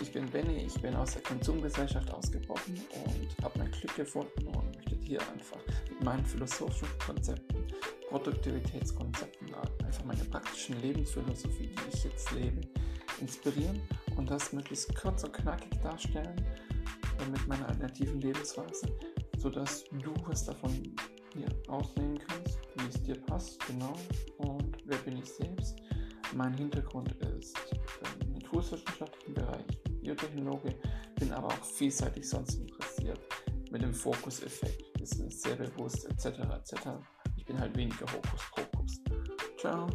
ich bin Benny, ich bin aus der Konsumgesellschaft ausgebrochen und habe mein Glück gefunden und möchte hier einfach mit meinen philosophischen Konzepten, Produktivitätskonzepten, einfach meine praktischen Lebensphilosophie, die ich jetzt lebe, inspirieren und das möglichst kurz und knackig darstellen äh, mit meiner alternativen Lebensweise, sodass du was davon hier ausnehmen kannst, wie es dir passt, genau. Und wer bin ich selbst? Mein Hintergrund ist im naturwissenschaftlichen Biotechnologie, bin aber auch vielseitig sonst interessiert mit dem Fokuseffekt, ist mir sehr bewusst etc. etc. Ich bin halt weniger Hokuspokus. Ciao.